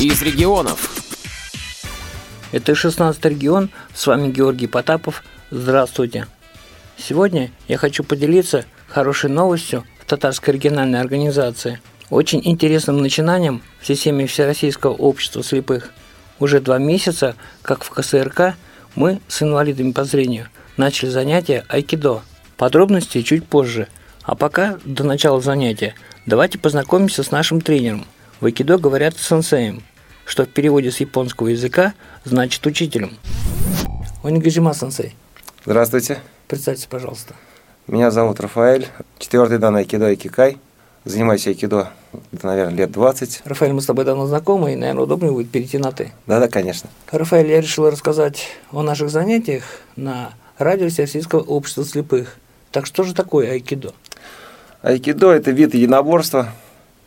из регионов. Это 16 регион, с вами Георгий Потапов. Здравствуйте. Сегодня я хочу поделиться хорошей новостью в татарской региональной организации. Очень интересным начинанием в системе Всероссийского общества слепых. Уже два месяца, как в КСРК, мы с инвалидами по зрению начали занятия айкидо. Подробности чуть позже. А пока, до начала занятия, давайте познакомимся с нашим тренером. В айкидо говорят сенсеем, что в переводе с японского языка значит учителем. Онигажима сенсей. Здравствуйте. Представьте, пожалуйста. Меня зовут Рафаэль, четвертый дан айкидо и кикай. Занимаюсь айкидо, наверное, лет 20. Рафаэль, мы с тобой давно знакомы, и, наверное, удобнее будет перейти на «ты». Да-да, конечно. Рафаэль, я решил рассказать о наших занятиях на радио Всероссийского общества слепых. Так что же такое айкидо? Айкидо – это вид единоборства,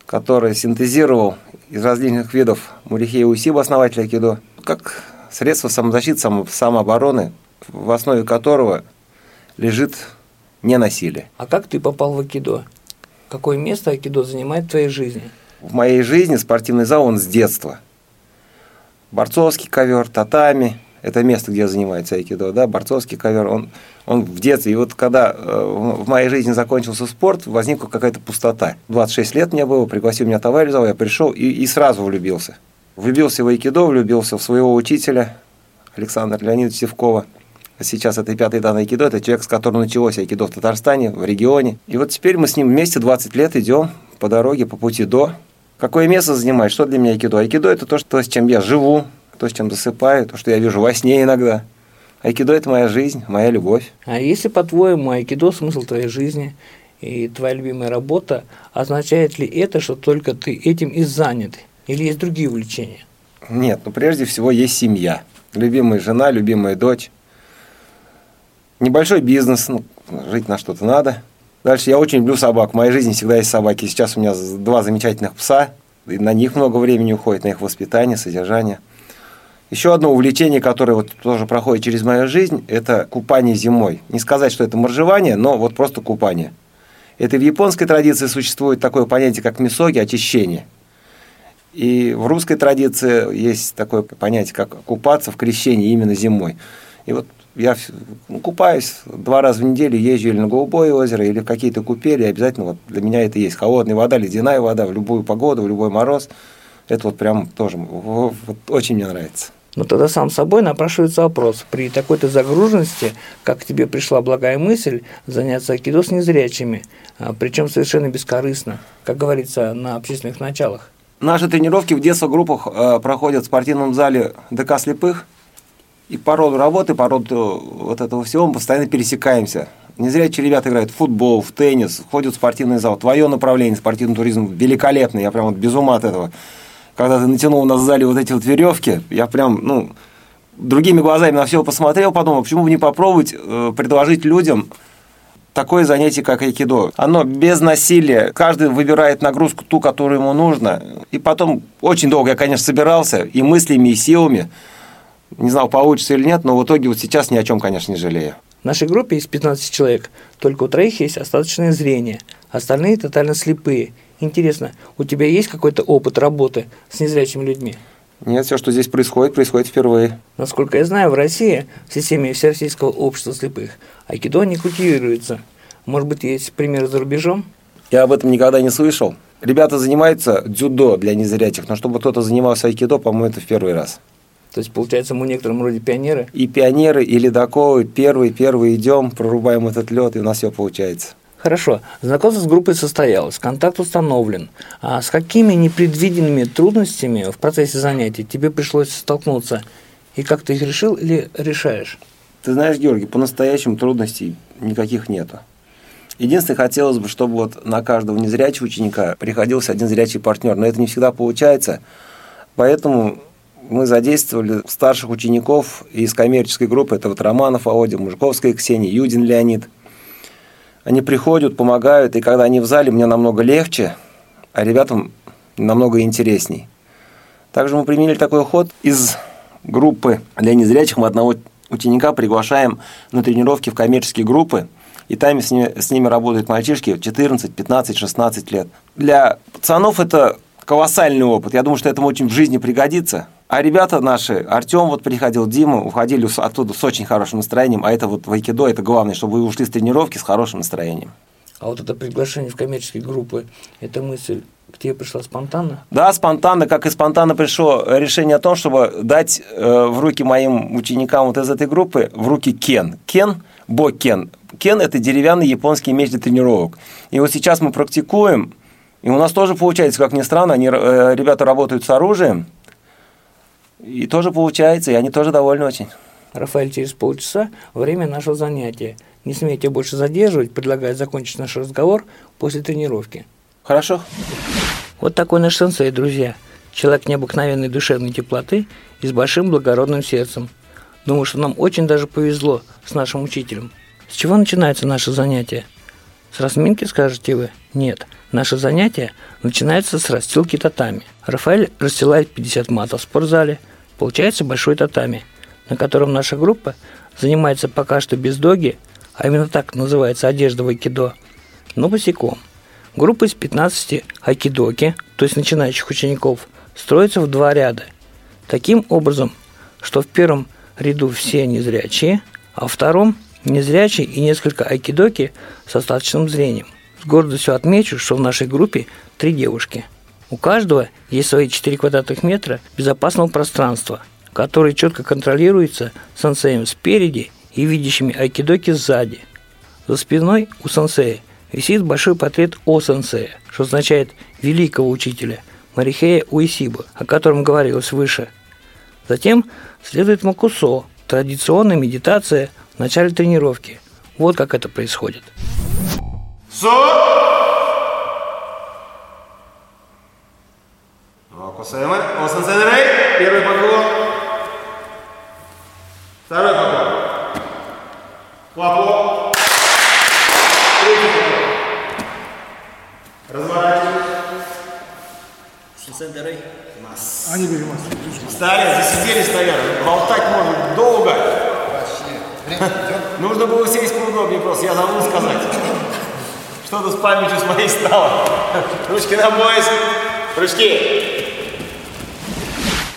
который синтезировал из различных видов Мурихея Усиба, основатель айкидо, как средство самозащиты, само, самообороны, в основе которого лежит ненасилие. А как ты попал в айкидо? Какое место айкидо занимает в твоей жизни? В моей жизни спортивный зал, он с детства. Борцовский ковер, татами – это место, где занимается айкидо, да, борцовский ковер, он, он в детстве. И вот когда э, в моей жизни закончился спорт, возникла какая-то пустота. 26 лет мне было, пригласил меня товарищ я пришел и, и сразу влюбился. Влюбился в айкидо, влюбился в своего учителя Александра Леонидовича Севкова – Сейчас это пятый дан айкидо, это человек, с которым началось айкидо в Татарстане, в регионе. И вот теперь мы с ним вместе 20 лет идем по дороге, по пути до. Какое место занимает? Что для меня айкидо? Айкидо – это то, что, с чем я живу, то, с чем засыпаю, то, что я вижу во сне иногда. Айкидо – это моя жизнь, моя любовь. А если, по-твоему, айкидо – смысл твоей жизни и твоя любимая работа, означает ли это, что только ты этим и занят? Или есть другие увлечения? Нет, ну прежде всего есть семья. Любимая жена, любимая дочь небольшой бизнес, ну, жить на что-то надо. Дальше я очень люблю собак. В моей жизни всегда есть собаки. Сейчас у меня два замечательных пса. И на них много времени уходит, на их воспитание, содержание. Еще одно увлечение, которое вот тоже проходит через мою жизнь, это купание зимой. Не сказать, что это моржевание, но вот просто купание. Это в японской традиции существует такое понятие, как мисоги, очищение. И в русской традиции есть такое понятие, как купаться в крещении именно зимой. И вот я ну, купаюсь два раза в неделю, езжу или на Голубое озеро, или в какие-то купели, обязательно вот для меня это есть. Холодная вода, ледяная вода в любую погоду, в любой мороз. Это вот прям тоже вот, очень мне нравится. Ну тогда сам собой напрашивается вопрос. При такой-то загруженности, как тебе пришла благая мысль заняться айкидо с незрячими, а, причем совершенно бескорыстно, как говорится, на общественных началах? Наши тренировки в детских группах э, проходят в спортивном зале ДК «Слепых», и по роду работы, по роду вот этого всего мы постоянно пересекаемся. Не зря эти ребята играют в футбол, в теннис, ходят в спортивный зал. Твое направление, спортивный туризм, великолепный. Я прям вот без ума от этого. Когда ты натянул у нас в зале вот эти вот веревки, я прям, ну, другими глазами на все посмотрел, подумал, почему бы не попробовать э, предложить людям такое занятие, как айкидо. Оно без насилия. Каждый выбирает нагрузку ту, которую ему нужно. И потом очень долго я, конечно, собирался и мыслями, и силами. Не знал, получится или нет, но в итоге вот сейчас ни о чем, конечно, не жалею. В нашей группе есть 15 человек. Только у троих есть остаточное зрение. Остальные тотально слепые. Интересно, у тебя есть какой-то опыт работы с незрячими людьми? Нет, все, что здесь происходит, происходит впервые. Насколько я знаю, в России, в системе Всероссийского общества слепых, айкидо не культивируется. Может быть, есть примеры за рубежом? Я об этом никогда не слышал. Ребята занимаются дзюдо для незрячих, но чтобы кто-то занимался айкидо, по-моему, это в первый раз. То есть, получается, мы некоторым роде пионеры? И пионеры, и ледоковы. Первый, первый идем, прорубаем этот лед, и у нас все получается. Хорошо. Знакомство с группой состоялось, контакт установлен. А с какими непредвиденными трудностями в процессе занятий тебе пришлось столкнуться? И как ты их решил или решаешь? Ты знаешь, Георгий, по-настоящему трудностей никаких нету. Единственное, хотелось бы, чтобы вот на каждого незрячего ученика приходился один зрячий партнер, но это не всегда получается. Поэтому мы задействовали старших учеников из коммерческой группы. Это вот Романов Володя, Мужиковская Ксения, Юдин Леонид. Они приходят, помогают, и когда они в зале, мне намного легче, а ребятам намного интересней. Также мы применили такой ход из группы для незрячих. Мы одного ученика приглашаем на тренировки в коммерческие группы, и там с ними, с ними работают мальчишки 14, 15, 16 лет. Для пацанов это колоссальный опыт. Я думаю, что этому очень в жизни пригодится. А ребята наши, Артем вот приходил, Дима, уходили оттуда с очень хорошим настроением, а это вот в айкидо, это главное, чтобы вы ушли с тренировки с хорошим настроением. А вот это приглашение в коммерческие группы, эта мысль к тебе пришла спонтанно? Да, спонтанно, как и спонтанно пришло решение о том, чтобы дать э, в руки моим ученикам вот из этой группы, в руки кен. Кен, бо кен. Кен – это деревянный японский меч для тренировок. И вот сейчас мы практикуем, и у нас тоже получается, как ни странно, они, э, ребята работают с оружием, и тоже получается, и они тоже довольны очень. Рафаэль, через полчаса время нашего занятия. Не смейте больше задерживать, предлагаю закончить наш разговор после тренировки. Хорошо. Вот такой наш сенсей, друзья. Человек необыкновенной душевной теплоты и с большим благородным сердцем. Думаю, что нам очень даже повезло с нашим учителем. С чего начинается наше занятие? С разминки, скажете вы? Нет. Наше занятие начинается с расстилки татами. Рафаэль расстилает 50 матов в спортзале. Получается большой татами, на котором наша группа занимается пока что без доги, а именно так называется одежда в айкидо, но босиком. Группа из 15 айкидоки, то есть начинающих учеников, строится в два ряда. Таким образом, что в первом ряду все незрячие, а во втором незрячие и несколько айкидоки с остаточным зрением – с гордостью отмечу, что в нашей группе три девушки. У каждого есть свои 4 квадратных метра безопасного пространства, которое четко контролируется сенсеем спереди и видящими айкидоки сзади. За спиной у сенсея висит большой портрет о сенсея, что означает великого учителя Марихея Уисиба, о котором говорилось выше. Затем следует макусо, традиционная медитация в начале тренировки. Вот как это происходит. Со. Окусаемы. Осан Сенрей. Первый поклон. Второй поклон. Поклон. Третий поклон. Разворачиваем. Сенрей. Они бери масс. Встали, засиделись, наверное. Болтать можно долго. Вообще. Нужно было сесть поудобнее просто, я забыл сказать. Что-то с памятью с моей стало. Ручки на пояс. Ручки.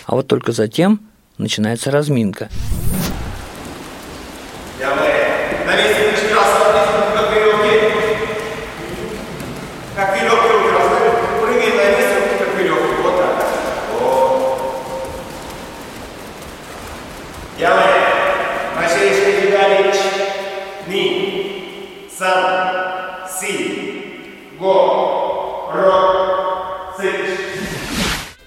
А вот только затем начинается разминка. Я мы на месте ручки раз, как веревки. Как веревки руки раз. Прыгай на месте, руки как веревки. Вот так. Вот. Я мы. Начали шаги Ни. Сам си, го, ро, цич.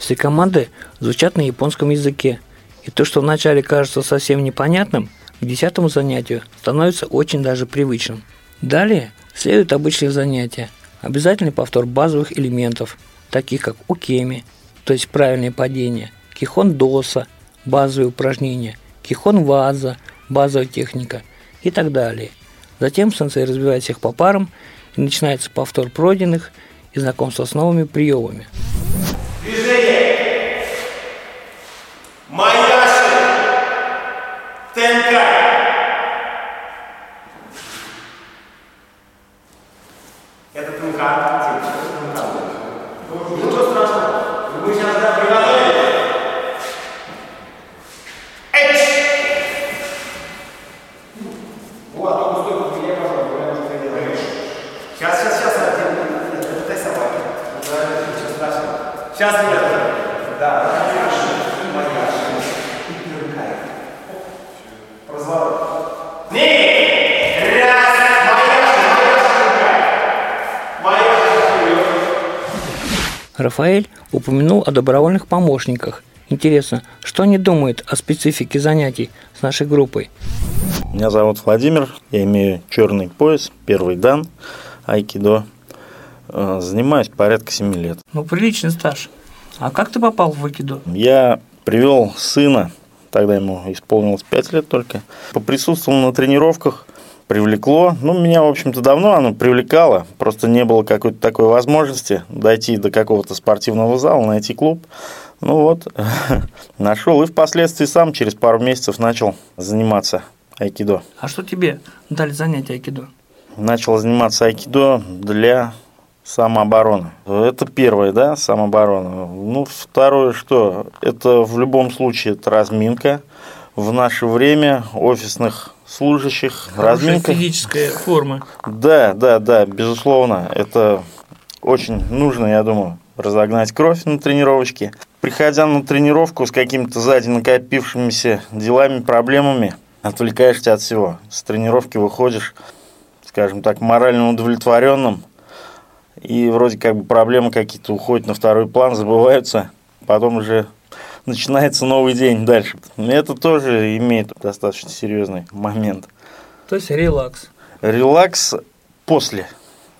Все команды звучат на японском языке, и то, что вначале кажется совсем непонятным, к десятому занятию становится очень даже привычным. Далее следуют обычные занятия, обязательный повтор базовых элементов, таких как укеми, то есть правильное падение, кихон доса, базовые упражнения, кихон ваза, базовая техника и так далее. Затем сенсей разбивает всех по парам и начинается повтор пройденных и знакомство с новыми приемами. Движение. Маяши. Тенкай. Это тункан. Ничего страшного. Вы сейчас да, приготовили? Эч. Вот, а стойку я, пожалуйста, Сейчас, сейчас, сейчас, дай собаки. Ничего страшного. Сейчас, ребята. Да, маяши, маяши. И тынкай. Разворот. Не! Раз, маяши, маяши, тынкай. Маяши, вперед. Рафаэль упомянул о добровольных помощниках. Интересно, что они думают о специфике занятий с нашей группой? Меня зовут Владимир, я имею черный пояс, первый дан, айкидо. Э, занимаюсь порядка 7 лет. Ну, приличный стаж. А как ты попал в айкидо? Я привел сына, тогда ему исполнилось 5 лет только. Поприсутствовал на тренировках, привлекло. Ну, меня, в общем-то, давно оно привлекало. Просто не было какой-то такой возможности дойти до какого-то спортивного зала, найти клуб. Ну вот, нашел и впоследствии сам через пару месяцев начал заниматься айкидо. А что тебе дали занятия айкидо? Начал заниматься айкидо для Самооборона. Это первое, да, самооборона. Ну, второе, что? Это в любом случае это разминка. В наше время офисных служащих Хорошая разминка. физическая форма. Да, да, да, безусловно. Это очень нужно, я думаю, разогнать кровь на тренировочке. Приходя на тренировку с какими-то сзади накопившимися делами, проблемами, отвлекаешься от всего. С тренировки выходишь, скажем так, морально удовлетворенным, и вроде как бы проблемы какие-то уходят на второй план, забываются, потом уже начинается новый день дальше. Это тоже имеет достаточно серьезный момент. То есть релакс. Релакс после.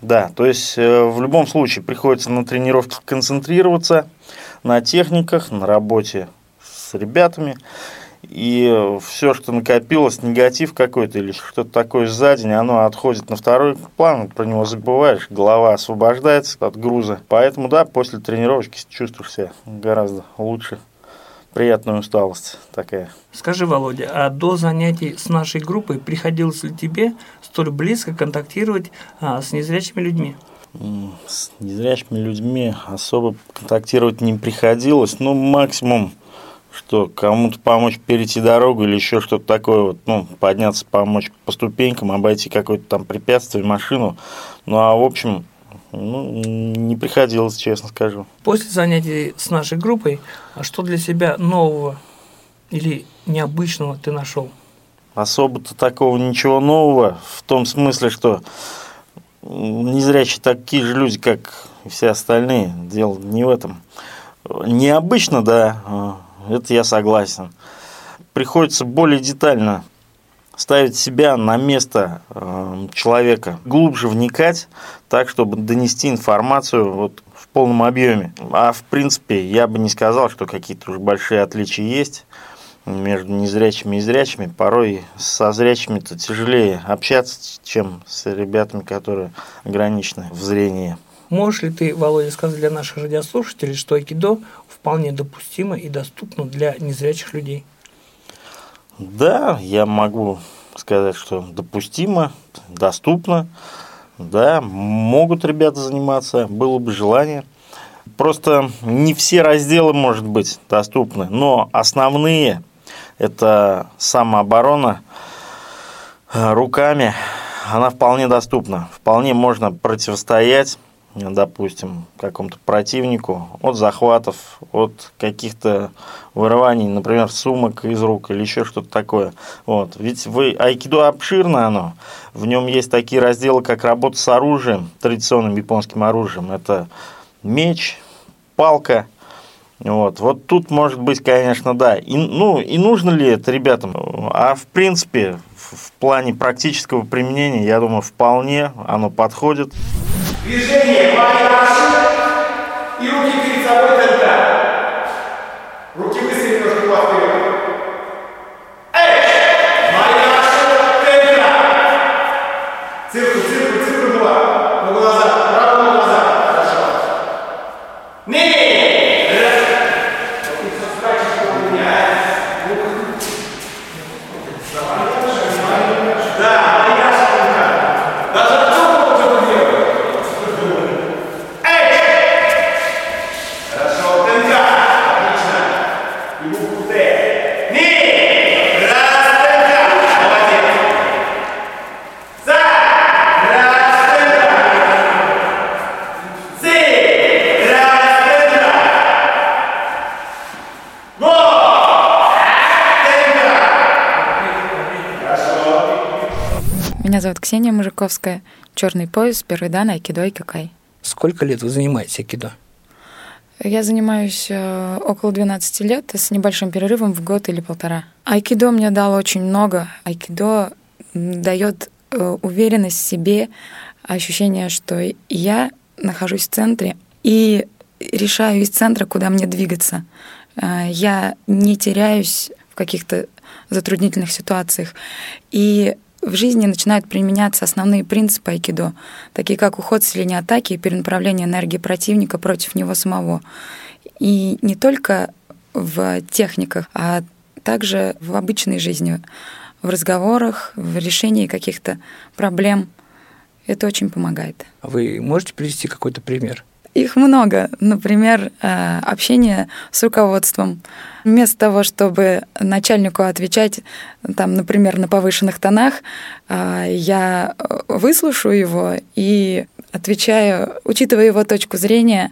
Да, то есть э, в любом случае приходится на тренировке концентрироваться на техниках, на работе с ребятами. И все, что накопилось, негатив какой-то или что-то такое за день, оно отходит на второй план, про него забываешь, голова освобождается от груза. Поэтому, да, после тренировки чувствуешь себя гораздо лучше. Приятная усталость такая. Скажи, Володя, а до занятий с нашей группой приходилось ли тебе столь близко контактировать а, с незрячими людьми? С незрячими людьми особо контактировать не приходилось. Ну, максимум, что кому-то помочь перейти дорогу или еще что-то такое, вот, ну, подняться, помочь по ступенькам, обойти какое-то там препятствие, машину. Ну, а в общем, ну, не приходилось, честно скажу. После занятий с нашей группой, а что для себя нового или необычного ты нашел? Особо-то такого ничего нового, в том смысле, что незрячие такие же люди, как и все остальные. Дело не в этом. Необычно, да, это я согласен. Приходится более детально ставить себя на место э, человека, глубже вникать, так, чтобы донести информацию вот в полном объеме. А в принципе, я бы не сказал, что какие-то уже большие отличия есть между незрячими и зрячими. Порой со зрячими-то тяжелее общаться, чем с ребятами, которые ограничены в зрении. Можешь ли ты, Володя, сказать для наших радиослушателей, что айкидо вполне допустимо и доступно для незрячих людей? Да, я могу сказать, что допустимо, доступно. Да, могут ребята заниматься, было бы желание. Просто не все разделы, может быть, доступны, но основные – это самооборона руками, она вполне доступна. Вполне можно противостоять допустим, какому-то противнику от захватов, от каких-то вырываний, например, сумок из рук или еще что-то такое. Вот. Ведь вы, айкидо обширно оно, в нем есть такие разделы, как работа с оружием, традиционным японским оружием. Это меч, палка, вот, вот тут может быть, конечно, да. И, ну, и нужно ли это ребятам? А в принципе, в плане практического применения, я думаю, вполне оно подходит. Движение наши и руки перед собой тогда. Руки быстрее немножко вперед. Цирку, цирку, цирку два. На глаза, право на глаза. Хорошо. Не! Да, ноги наши тенка. Даже кто что делает? Хорошо, тенка. Отлично. И букву Т. Ни. Раз, тенка. Молодец. За. Раз, тенка. Зи. Раз, тенка. Го. Тенка. Зовут Ксения Мужиковская. Черный пояс, первый дан, айкидо и какай. Сколько лет вы занимаетесь айкидо? Я занимаюсь э, около 12 лет с небольшим перерывом в год или полтора. Айкидо мне дало очень много. Айкидо дает э, уверенность в себе, ощущение, что я нахожусь в центре и решаю из центра, куда мне двигаться. Э, Я не теряюсь в каких-то затруднительных ситуациях. И в жизни начинают применяться основные принципы айкидо, такие как уход с линии атаки и перенаправление энергии противника против него самого. И не только в техниках, а также в обычной жизни, в разговорах, в решении каких-то проблем. Это очень помогает. А вы можете привести какой-то пример? Их много. Например, э, общение с руководством. Вместо того, чтобы начальнику отвечать, там, например, на повышенных тонах, э, я выслушаю его и отвечаю, учитывая его точку зрения,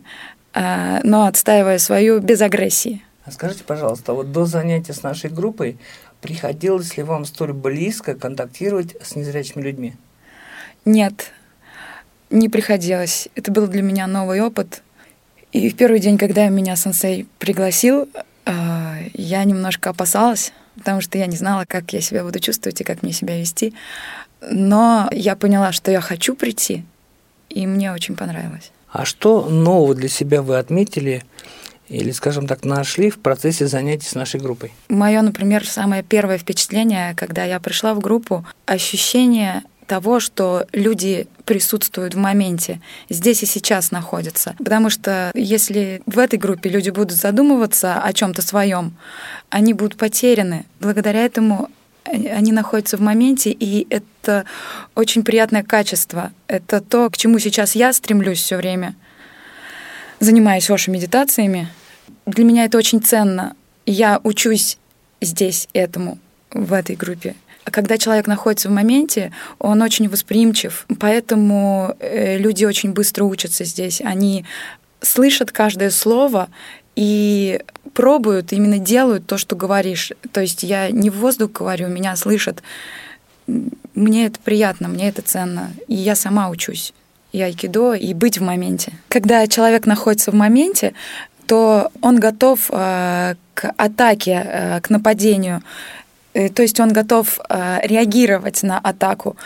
э, но отстаивая свою без агрессии. А скажите, пожалуйста, вот до занятия с нашей группой приходилось ли вам столь близко контактировать с незрячими людьми? Нет, не приходилось. Это был для меня новый опыт. И в первый день, когда меня сенсей пригласил, а, я немножко опасалась, потому что я не знала, как я себя буду чувствовать и как мне себя вести. Но я поняла, что я хочу прийти, и мне очень понравилось. А что нового для себя вы отметили или, скажем так, нашли в процессе занятий с нашей группой? Мое, например, самое первое впечатление, когда я пришла в группу, ощущение того, что люди присутствуют в моменте, здесь и сейчас находятся. Потому что если в этой группе люди будут задумываться о чем-то своем, они будут потеряны. Благодаря этому они находятся в моменте, и это очень приятное качество. Это то, к чему сейчас я стремлюсь все время. Занимаюсь вашими медитациями. Для меня это очень ценно. Я учусь здесь этому, в этой группе когда человек находится в моменте, он очень восприимчив, поэтому э, люди очень быстро учатся здесь. Они слышат каждое слово и пробуют, именно делают то, что говоришь. То есть я не в воздух говорю, меня слышат. Мне это приятно, мне это ценно. И я сама учусь и айкидо, и быть в моменте. Когда человек находится в моменте, то он готов э, к атаке, э, к нападению. Э, то есть он готов э, реагировать на атаку.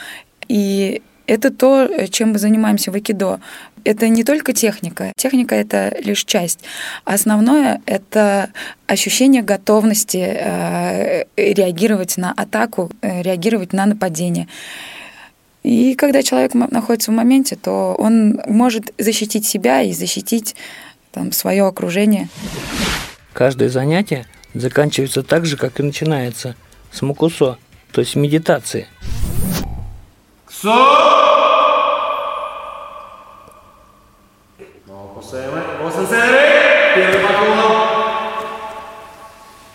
И это то, чем мы занимаемся в Акидо. Это не только техника. Техника — это лишь часть. Основное — это ощущение готовности э, реагировать на атаку, реагировать на нападение. И когда человек находится в моменте, то он может защитить себя и защитить там, свое окружение. Каждое занятие заканчивается так же, как и начинается – с мукусо, то есть медитации. Ксо! Первый поклон.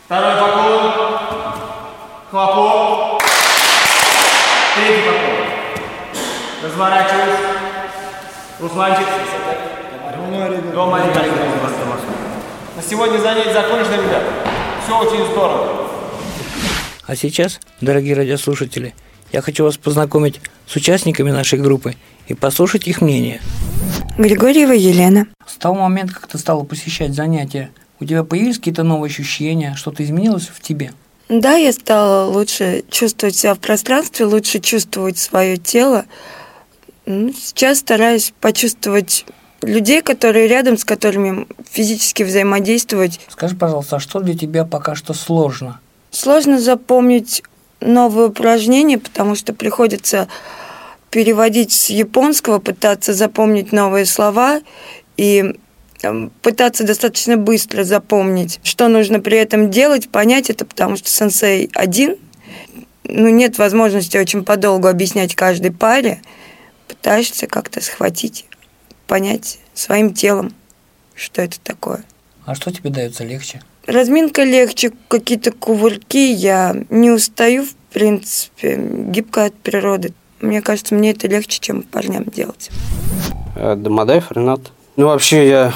Второй поклон. Хлопок. Третий поклон. Разворачиваюсь. Русланчик. Дома, ребята. На сегодня занятие закончено, ребят. Все очень здорово. А сейчас, дорогие радиослушатели, я хочу вас познакомить с участниками нашей группы и послушать их мнение. Григорьева Елена. С того момента, как ты стала посещать занятия, у тебя появились какие-то новые ощущения, что-то изменилось в тебе? Да, я стала лучше чувствовать себя в пространстве, лучше чувствовать свое тело. Ну, сейчас стараюсь почувствовать людей, которые рядом, с которыми физически взаимодействовать. Скажи, пожалуйста, а что для тебя пока что сложно? Сложно запомнить новые упражнения, потому что приходится переводить с японского, пытаться запомнить новые слова и эм, пытаться достаточно быстро запомнить, что нужно при этом делать, понять это, потому что сенсей один, ну, нет возможности очень подолгу объяснять каждой паре, пытаешься как-то схватить, понять своим телом, что это такое. А что тебе дается легче? Разминка легче, какие-то кувырки, я не устаю, в принципе, гибко от природы. Мне кажется, мне это легче, чем парням делать. Э, Домодаев Ренат. Ну, вообще, я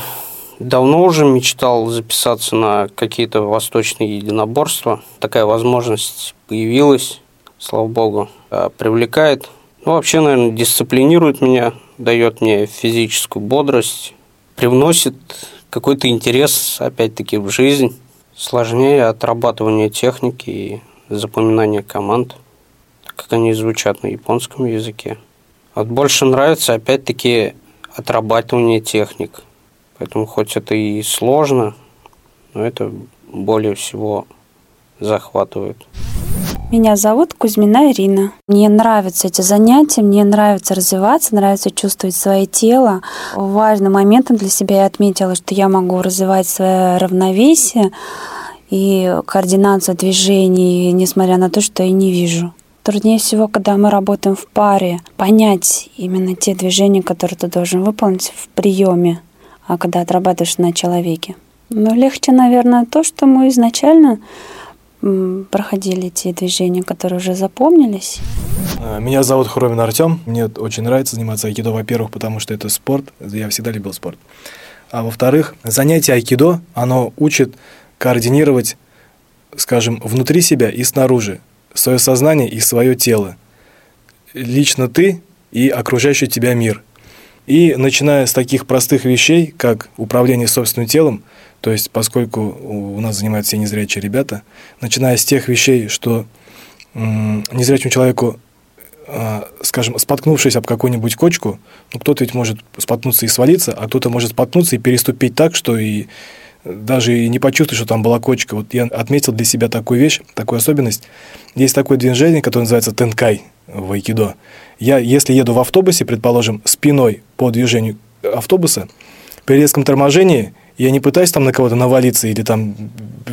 давно уже мечтал записаться на какие-то восточные единоборства. Такая возможность появилась, слава богу. Э, привлекает. Ну, вообще, наверное, дисциплинирует меня, дает мне физическую бодрость, привносит какой-то интерес, опять-таки, в жизнь. Сложнее отрабатывание техники и запоминание команд, как они звучат на японском языке. Вот больше нравится, опять-таки, отрабатывание техник. Поэтому хоть это и сложно, но это более всего захватывает. Меня зовут Кузьмина Ирина. Мне нравятся эти занятия, мне нравится развиваться, нравится чувствовать свое тело. Важным моментом для себя я отметила, что я могу развивать свое равновесие и координацию движений, несмотря на то, что я не вижу. Труднее всего, когда мы работаем в паре, понять именно те движения, которые ты должен выполнить в приеме, а когда отрабатываешь на человеке. Но легче, наверное, то, что мы изначально проходили те движения, которые уже запомнились. А, меня зовут Хромин Артем. Мне очень нравится заниматься айкидо, во-первых, потому что это спорт. Я всегда любил спорт. А во-вторых, занятие айкидо, оно учит координировать, скажем, внутри себя и снаружи свое сознание и свое тело. Лично ты и окружающий тебя мир. И начиная с таких простых вещей, как управление собственным телом – то есть, поскольку у нас занимаются все незрячие ребята, начиная с тех вещей, что незрячему человеку, а, скажем, споткнувшись об какую-нибудь кочку, ну, кто-то ведь может споткнуться и свалиться, а кто-то может споткнуться и переступить так, что и даже и не почувствуешь, что там была кочка. Вот я отметил для себя такую вещь, такую особенность. Есть такое движение, которое называется тенкай в айкидо. Я, если еду в автобусе, предположим, спиной по движению автобуса, при резком торможении – я не пытаюсь там на кого-то навалиться или там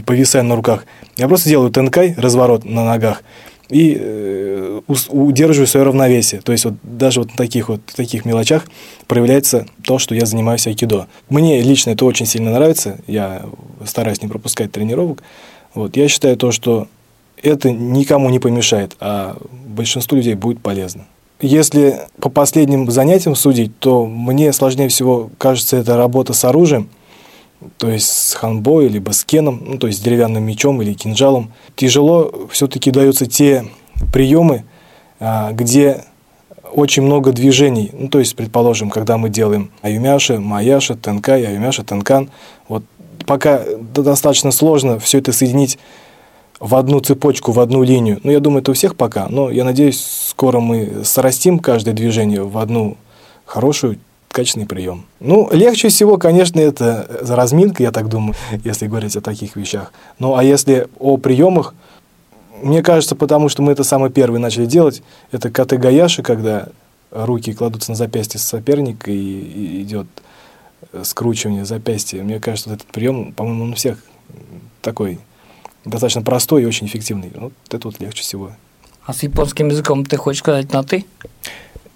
повисаю на руках. Я просто делаю тенкай, разворот на ногах, и э, удерживаю свое равновесие. То есть вот даже вот в таких вот таких мелочах проявляется то, что я занимаюсь айкидо. Мне лично это очень сильно нравится. Я стараюсь не пропускать тренировок. Вот. Я считаю то, что это никому не помешает, а большинству людей будет полезно. Если по последним занятиям судить, то мне сложнее всего кажется это работа с оружием – то есть с ханбой, либо с кеном, ну, то есть деревянным мечом или кинжалом. Тяжело все-таки даются те приемы, а, где очень много движений. Ну, то есть, предположим, когда мы делаем аюмяша, маяша, тенкай, аюмяша, тенкан, вот пока достаточно сложно все это соединить в одну цепочку, в одну линию. Ну, я думаю, это у всех пока, но я надеюсь, скоро мы срастим каждое движение в одну хорошую качественный прием. Ну, легче всего, конечно, это разминка, я так думаю, если говорить о таких вещах. Ну, а если о приемах, мне кажется, потому что мы это самое первое начали делать, это каты гаяши, когда руки кладутся на запястье соперника и, и идет скручивание запястья. Мне кажется, вот этот прием, по-моему, он у всех такой достаточно простой и очень эффективный. Вот это вот легче всего. А с японским языком ты хочешь сказать на «ты»?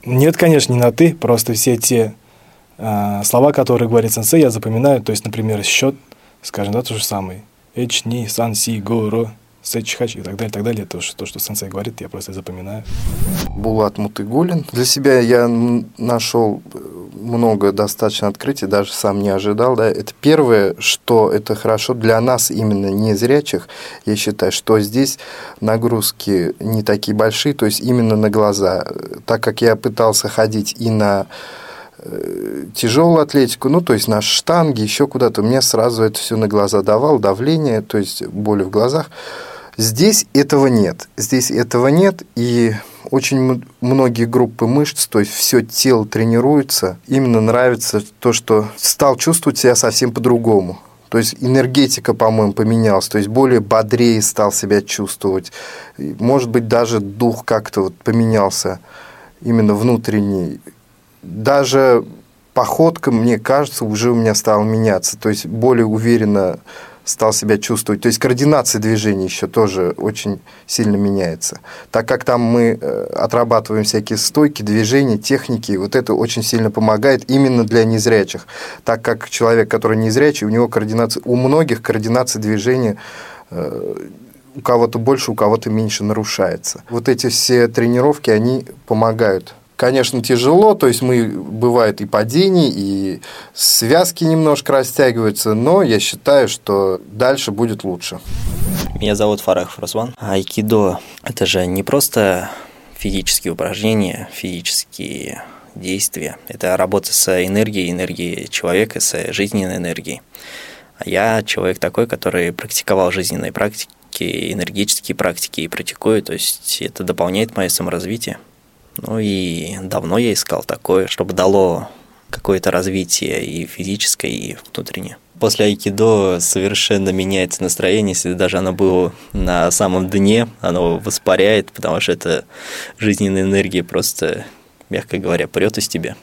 Нет, конечно, не на «ты», просто все те а, слова, которые говорит сенсей, я запоминаю. То есть, например, счет, скажем, да, то же самое. Эч, ни, сан, си, го, ро, сэч, хач и так далее, так далее. То, что, то, что сенсей говорит, я просто запоминаю. Булат Мутыгулин. Для себя я нашел э, много достаточно открытий, даже сам не ожидал. Да. Это первое, что это хорошо для нас, именно незрячих, я считаю, что здесь нагрузки не такие большие, то есть именно на глаза. Так как я пытался ходить и на Э, тяжелую атлетику, ну, то есть на штанги, еще куда-то, мне сразу это все на глаза давал, давление, то есть боли в глазах. Здесь этого нет. Здесь этого нет, и очень многие группы мышц, то есть все тело тренируется. Именно нравится то, что стал чувствовать себя совсем по-другому. То есть энергетика, по-моему, поменялась, то есть более бодрее стал себя чувствовать. Может быть, даже дух как-то вот поменялся именно внутренний даже походка, мне кажется, уже у меня стала меняться. То есть более уверенно стал себя чувствовать. То есть координация движений еще тоже очень сильно меняется. Так как там мы э, отрабатываем всякие стойки, движения, техники, вот это очень сильно помогает именно для незрячих. Так как человек, который незрячий, у него координация, у многих координация движения э, у кого-то больше, у кого-то меньше нарушается. Вот эти все тренировки, они помогают конечно, тяжело, то есть мы, бывает и падений, и связки немножко растягиваются, но я считаю, что дальше будет лучше. Меня зовут Фарах Фросван. Айкидо – это же не просто физические упражнения, физические действия. Это работа с энергией, энергией человека, с жизненной энергией. А я человек такой, который практиковал жизненные практики, энергетические практики и практикую, то есть это дополняет мое саморазвитие. Ну и давно я искал такое, чтобы дало какое-то развитие и физическое, и внутреннее. После айкидо совершенно меняется настроение, если даже оно было на самом дне, оно воспаряет, потому что это жизненная энергия просто, мягко говоря, прет из тебя.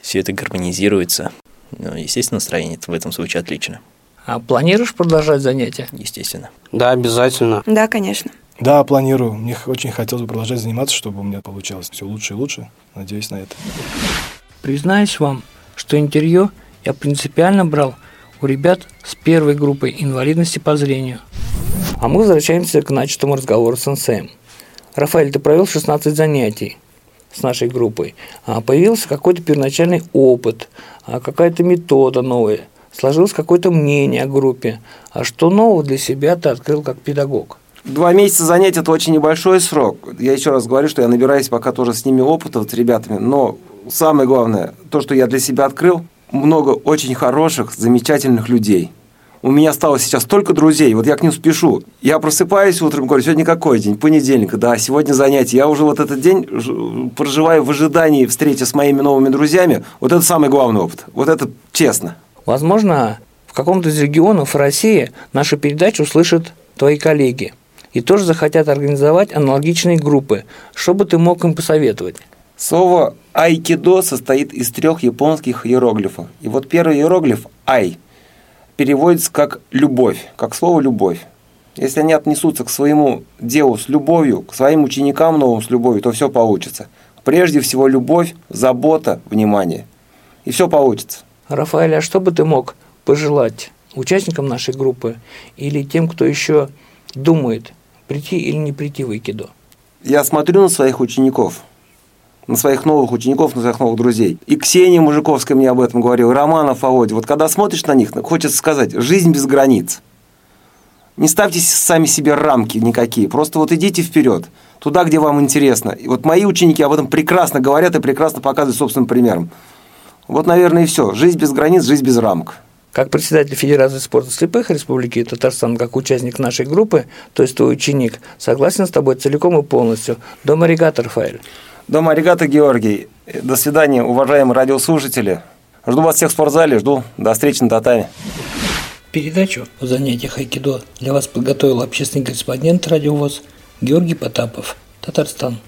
Все это гармонизируется. Ну, естественно, настроение в этом случае отлично. А планируешь продолжать занятия? Естественно. Да, обязательно. Да, конечно. Да, планирую. Мне очень хотелось бы продолжать заниматься, чтобы у меня получалось все лучше и лучше. Надеюсь на это. Признаюсь вам, что интервью я принципиально брал у ребят с первой группой инвалидности по зрению. А мы возвращаемся к начатому разговору с сенсеем. Рафаэль, ты провел 16 занятий с нашей группой. А появился какой-то первоначальный опыт, а какая-то метода новая, сложилось какое-то мнение о группе. А что нового для себя ты открыл как педагог? Два месяца занятий – это очень небольшой срок. Я еще раз говорю, что я набираюсь пока тоже с ними опыта, вот с ребятами. Но самое главное, то, что я для себя открыл, много очень хороших, замечательных людей. У меня осталось сейчас только друзей, вот я к ним спешу. Я просыпаюсь утром, говорю, сегодня какой день? Понедельник, да, сегодня занятие. Я уже вот этот день проживаю в ожидании встречи с моими новыми друзьями. Вот это самый главный опыт. Вот это честно. Возможно, в каком-то из регионов России нашу передачу услышат твои коллеги и тоже захотят организовать аналогичные группы. Что бы ты мог им посоветовать? Слово айкидо состоит из трех японских иероглифов. И вот первый иероглиф «ай» переводится как «любовь», как слово «любовь». Если они отнесутся к своему делу с любовью, к своим ученикам новым с любовью, то все получится. Прежде всего любовь, забота, внимание. И все получится. Рафаэль, а что бы ты мог пожелать участникам нашей группы или тем, кто еще думает, прийти или не прийти в Айкидо? Я смотрю на своих учеников – на своих новых учеников, на своих новых друзей. И Ксения Мужиковская мне об этом говорила, Романов Володя. Вот когда смотришь на них, хочется сказать, жизнь без границ. Не ставьте сами себе рамки никакие, просто вот идите вперед, туда, где вам интересно. И вот мои ученики об этом прекрасно говорят и прекрасно показывают собственным примером. Вот, наверное, и все. Жизнь без границ, жизнь без рамок. Как председатель Федерации спорта слепых Республики Татарстан, как участник нашей группы, то есть твой ученик, согласен с тобой целиком и полностью. Дома регатор Файль. Дома Аригата Георгий. До свидания, уважаемые радиослушатели. Жду вас всех в спортзале, жду. До встречи на татаме. Передачу о занятиях айкидо для вас подготовил общественный корреспондент радиовоз Георгий Потапов, Татарстан.